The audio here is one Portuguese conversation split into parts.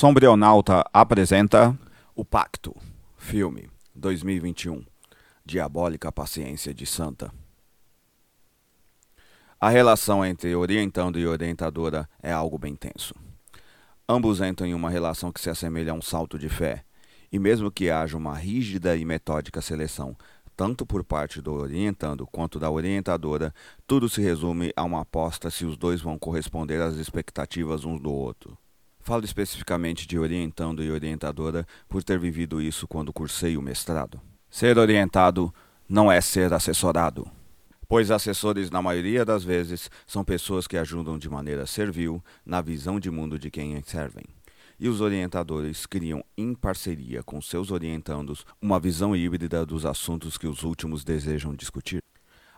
Sombrionauta apresenta O Pacto, filme 2021. Diabólica Paciência de Santa. A relação entre orientando e orientadora é algo bem tenso. Ambos entram em uma relação que se assemelha a um salto de fé, e mesmo que haja uma rígida e metódica seleção, tanto por parte do orientando quanto da orientadora, tudo se resume a uma aposta se os dois vão corresponder às expectativas uns do outro. Falo especificamente de orientando e orientadora por ter vivido isso quando cursei o mestrado. Ser orientado não é ser assessorado, pois assessores, na maioria das vezes, são pessoas que ajudam de maneira servil na visão de mundo de quem servem. E os orientadores criam, em parceria com seus orientandos, uma visão híbrida dos assuntos que os últimos desejam discutir.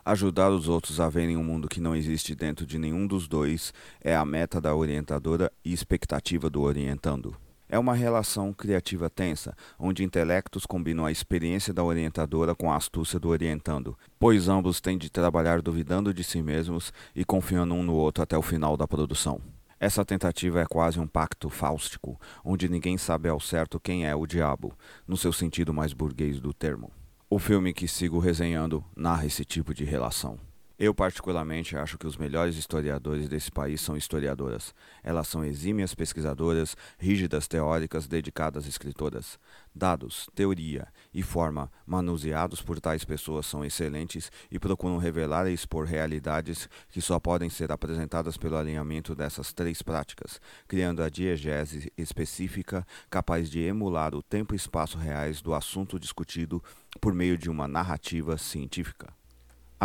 Ajudar os outros a verem um mundo que não existe dentro de nenhum dos dois é a meta da orientadora e expectativa do orientando. É uma relação criativa tensa, onde intelectos combinam a experiência da orientadora com a astúcia do orientando, pois ambos têm de trabalhar duvidando de si mesmos e confiando um no outro até o final da produção. Essa tentativa é quase um pacto fáustico, onde ninguém sabe ao certo quem é o diabo, no seu sentido mais burguês do termo. O filme que sigo resenhando narra esse tipo de relação. Eu, particularmente, acho que os melhores historiadores desse país são historiadoras. Elas são exímias pesquisadoras, rígidas teóricas, dedicadas escritoras. Dados, teoria e forma manuseados por tais pessoas são excelentes e procuram revelar e expor realidades que só podem ser apresentadas pelo alinhamento dessas três práticas, criando a diegese específica capaz de emular o tempo e espaço reais do assunto discutido por meio de uma narrativa científica.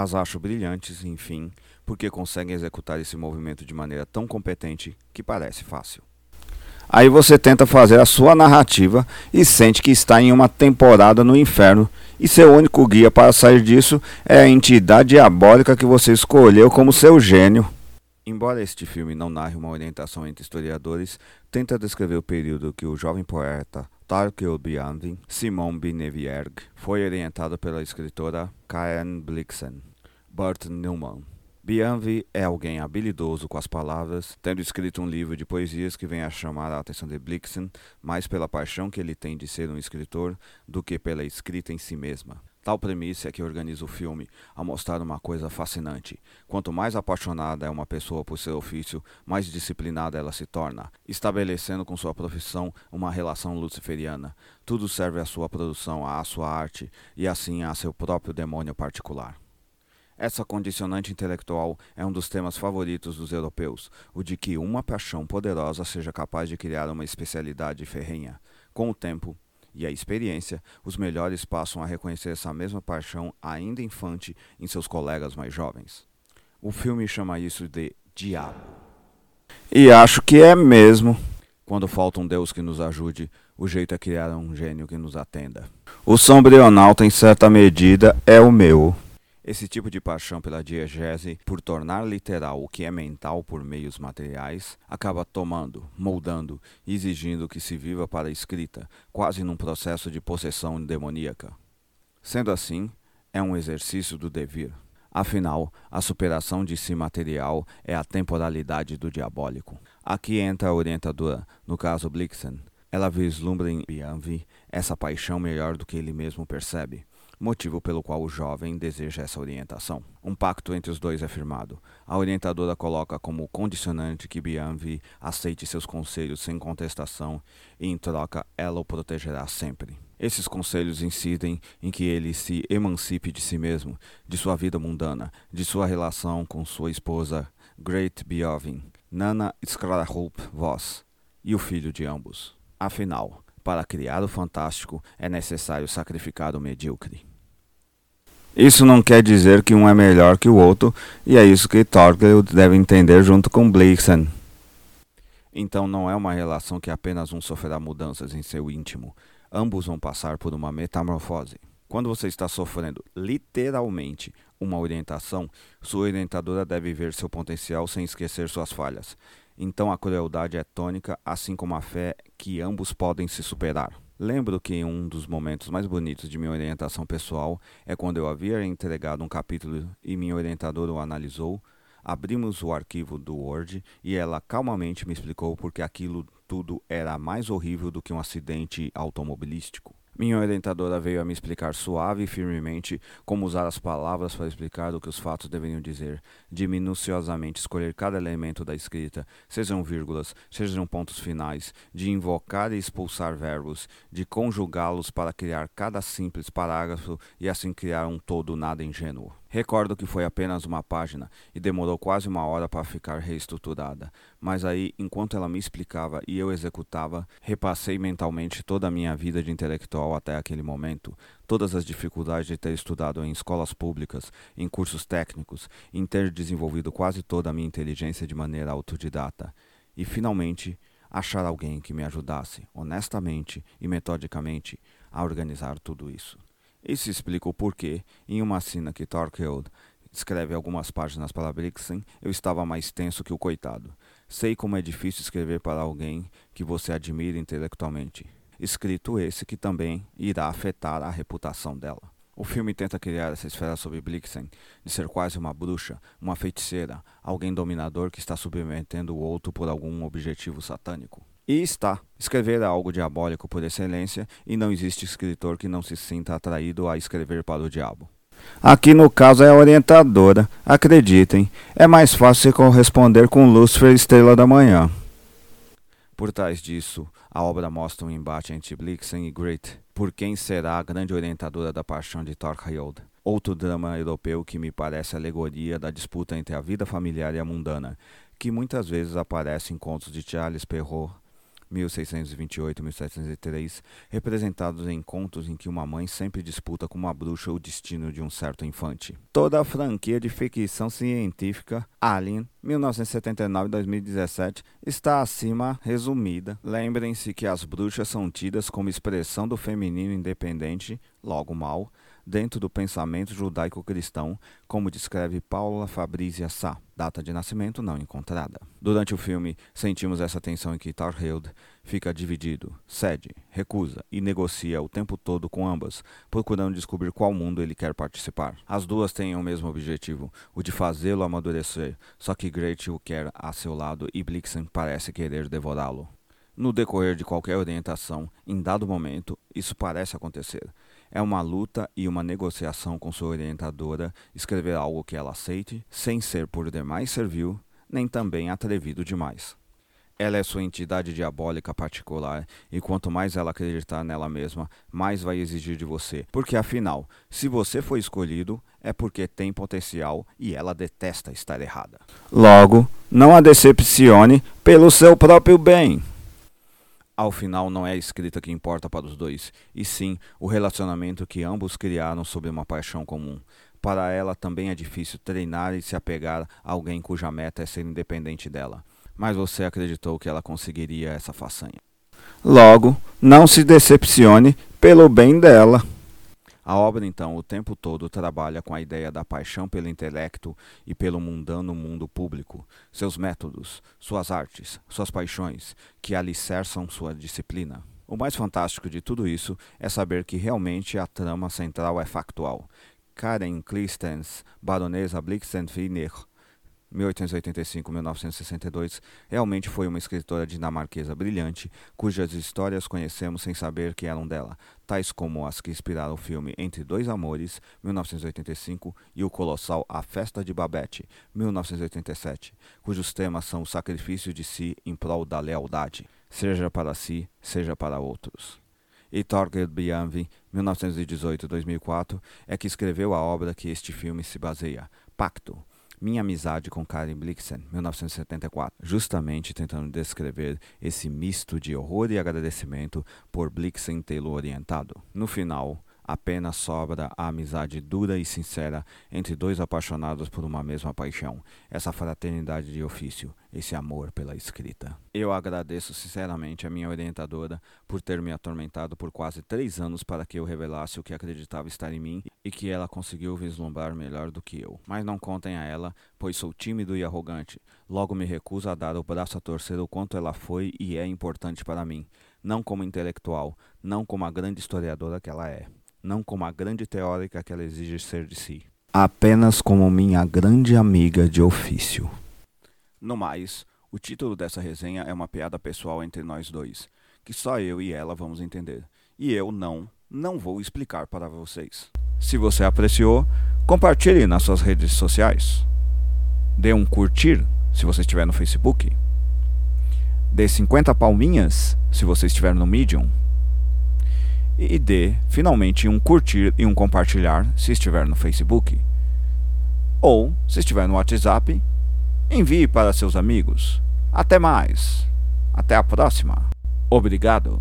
As acho brilhantes, enfim, porque conseguem executar esse movimento de maneira tão competente que parece fácil. Aí você tenta fazer a sua narrativa e sente que está em uma temporada no inferno, e seu único guia para sair disso é a entidade diabólica que você escolheu como seu gênio. Embora este filme não narre uma orientação entre historiadores, tenta descrever o período que o jovem poeta Tarkil Bianvin, Simon Binevierg, foi orientado pela escritora Karen Blixen, Bert Newman. Bianvi é alguém habilidoso com as palavras, tendo escrito um livro de poesias que vem a chamar a atenção de Blixen mais pela paixão que ele tem de ser um escritor do que pela escrita em si mesma. Tal premissa é que organiza o filme a mostrar uma coisa fascinante. Quanto mais apaixonada é uma pessoa por seu ofício, mais disciplinada ela se torna, estabelecendo com sua profissão uma relação luciferiana. Tudo serve à sua produção, à sua arte e assim a seu próprio demônio particular. Essa condicionante intelectual é um dos temas favoritos dos europeus, o de que uma paixão poderosa seja capaz de criar uma especialidade ferrenha. Com o tempo, e a experiência, os melhores passam a reconhecer essa mesma paixão ainda infante em seus colegas mais jovens. O filme chama isso de diabo. E acho que é mesmo. Quando falta um Deus que nos ajude, o jeito é criar um gênio que nos atenda. O sombrionauta, em certa medida, é o meu. Esse tipo de paixão pela diegese, por tornar literal o que é mental por meios materiais, acaba tomando, moldando e exigindo que se viva para a escrita, quase num processo de possessão demoníaca. Sendo assim, é um exercício do devir. Afinal, a superação de si material é a temporalidade do diabólico. Aqui entra a orientadora, no caso Blixen. Ela vislumbra em Bianvi essa paixão melhor do que ele mesmo percebe motivo pelo qual o jovem deseja essa orientação. Um pacto entre os dois é firmado. A orientadora coloca como condicionante que Bianvi aceite seus conselhos sem contestação e, em troca, ela o protegerá sempre. Esses conselhos incidem em que ele se emancipe de si mesmo, de sua vida mundana, de sua relação com sua esposa, Great Biovin, Nana Skrarhoop Voss, e o filho de ambos. Afinal, para criar o fantástico é necessário sacrificar o medíocre. Isso não quer dizer que um é melhor que o outro, e é isso que Torgel deve entender junto com Blixen. Então não é uma relação que apenas um sofrerá mudanças em seu íntimo. Ambos vão passar por uma metamorfose. Quando você está sofrendo literalmente uma orientação, sua orientadora deve ver seu potencial sem esquecer suas falhas. Então a crueldade é tônica, assim como a fé que ambos podem se superar. Lembro que um dos momentos mais bonitos de minha orientação pessoal é quando eu havia entregado um capítulo e minha orientadora o analisou. Abrimos o arquivo do Word e ela calmamente me explicou porque aquilo tudo era mais horrível do que um acidente automobilístico. Minha orientadora veio a me explicar suave e firmemente como usar as palavras para explicar o que os fatos deveriam dizer, de minuciosamente escolher cada elemento da escrita, sejam vírgulas, sejam pontos finais, de invocar e expulsar verbos, de conjugá-los para criar cada simples parágrafo e assim criar um todo nada ingênuo. Recordo que foi apenas uma página e demorou quase uma hora para ficar reestruturada, mas aí, enquanto ela me explicava e eu executava, repassei mentalmente toda a minha vida de intelectual até aquele momento, todas as dificuldades de ter estudado em escolas públicas, em cursos técnicos, em ter desenvolvido quase toda a minha inteligência de maneira autodidata, e finalmente achar alguém que me ajudasse, honestamente e metodicamente, a organizar tudo isso. Isso explica o porquê, em uma cena que Torqueld escreve algumas páginas para Blixen, eu estava mais tenso que o coitado. Sei como é difícil escrever para alguém que você admira intelectualmente. Escrito esse que também irá afetar a reputação dela. O filme tenta criar essa esfera sobre Blixen, de ser quase uma bruxa, uma feiticeira, alguém dominador que está submetendo o outro por algum objetivo satânico. E está. Escrever é algo diabólico por excelência, e não existe escritor que não se sinta atraído a escrever para o diabo. Aqui no caso é a orientadora, acreditem, é mais fácil corresponder com Lúcifer Estrela da Manhã. Por trás disso, a obra mostra um embate entre Blixen e Great, por quem será a grande orientadora da paixão de Torquayold. Outro drama europeu que me parece alegoria da disputa entre a vida familiar e a mundana, que muitas vezes aparece em contos de Charles Perrault 1628-1703, representados em contos em que uma mãe sempre disputa com uma bruxa o destino de um certo infante. Toda a franquia de ficção científica Alien 1979-2017 está acima resumida. Lembrem-se que as bruxas são tidas como expressão do feminino independente, logo mal, dentro do pensamento judaico-cristão, como descreve Paula Fabrizia Sá, data de nascimento não encontrada. Durante o filme, sentimos essa tensão em que Tarhild fica dividido, cede, recusa e negocia o tempo todo com ambas, procurando descobrir qual mundo ele quer participar. As duas têm o mesmo objetivo, o de fazê-lo amadurecer, só que Gretchen o quer a seu lado e Blixen parece querer devorá-lo. No decorrer de qualquer orientação, em dado momento, isso parece acontecer. É uma luta e uma negociação com sua orientadora escrever algo que ela aceite, sem ser por demais servil, nem também atrevido demais. Ela é sua entidade diabólica particular, e quanto mais ela acreditar nela mesma, mais vai exigir de você. Porque afinal, se você foi escolhido, é porque tem potencial e ela detesta estar errada. Logo, não a decepcione pelo seu próprio bem. Ao final, não é a escrita que importa para os dois, e sim o relacionamento que ambos criaram sob uma paixão comum. Para ela também é difícil treinar e se apegar a alguém cuja meta é ser independente dela. Mas você acreditou que ela conseguiria essa façanha. Logo, não se decepcione pelo bem dela. A obra, então, o tempo todo trabalha com a ideia da paixão pelo intelecto e pelo mundano mundo público, seus métodos, suas artes, suas paixões, que alicerçam sua disciplina. O mais fantástico de tudo isso é saber que realmente a trama central é factual. Karen Clystens, baronesa Blixenfiner, 1885-1962, realmente foi uma escritora dinamarquesa brilhante, cujas histórias conhecemos sem saber que eram dela, tais como as que inspiraram o filme Entre Dois Amores, 1985, e o colossal A Festa de Babette, 1987, cujos temas são o sacrifício de si em prol da lealdade, seja para si, seja para outros. E Torgel Bianvi, 1918-2004, é que escreveu a obra que este filme se baseia, Pacto, minha amizade com Karen Blixen, 1974, justamente tentando descrever esse misto de horror e agradecimento por Blixen tê-lo orientado. No final, apenas sobra a amizade dura e sincera entre dois apaixonados por uma mesma paixão, essa fraternidade de ofício, esse amor pela escrita. Eu agradeço sinceramente a minha orientadora por ter me atormentado por quase três anos para que eu revelasse o que acreditava estar em mim e que ela conseguiu vislumbrar melhor do que eu. Mas não contem a ela, pois sou tímido e arrogante. Logo me recuso a dar o braço a torcer o quanto ela foi e é importante para mim, não como intelectual, não como a grande historiadora que ela é não como a grande teórica que ela exige ser de si, apenas como minha grande amiga de ofício. No mais, O título dessa resenha é uma piada pessoal entre nós dois, que só eu e ela vamos entender. E eu não, não vou explicar para vocês. Se você apreciou, compartilhe nas suas redes sociais. Dê um curtir se você estiver no Facebook. Dê 50 palminhas se você estiver no Medium. E dê finalmente um curtir e um compartilhar se estiver no Facebook. Ou, se estiver no WhatsApp, Envie para seus amigos. Até mais. Até a próxima. Obrigado.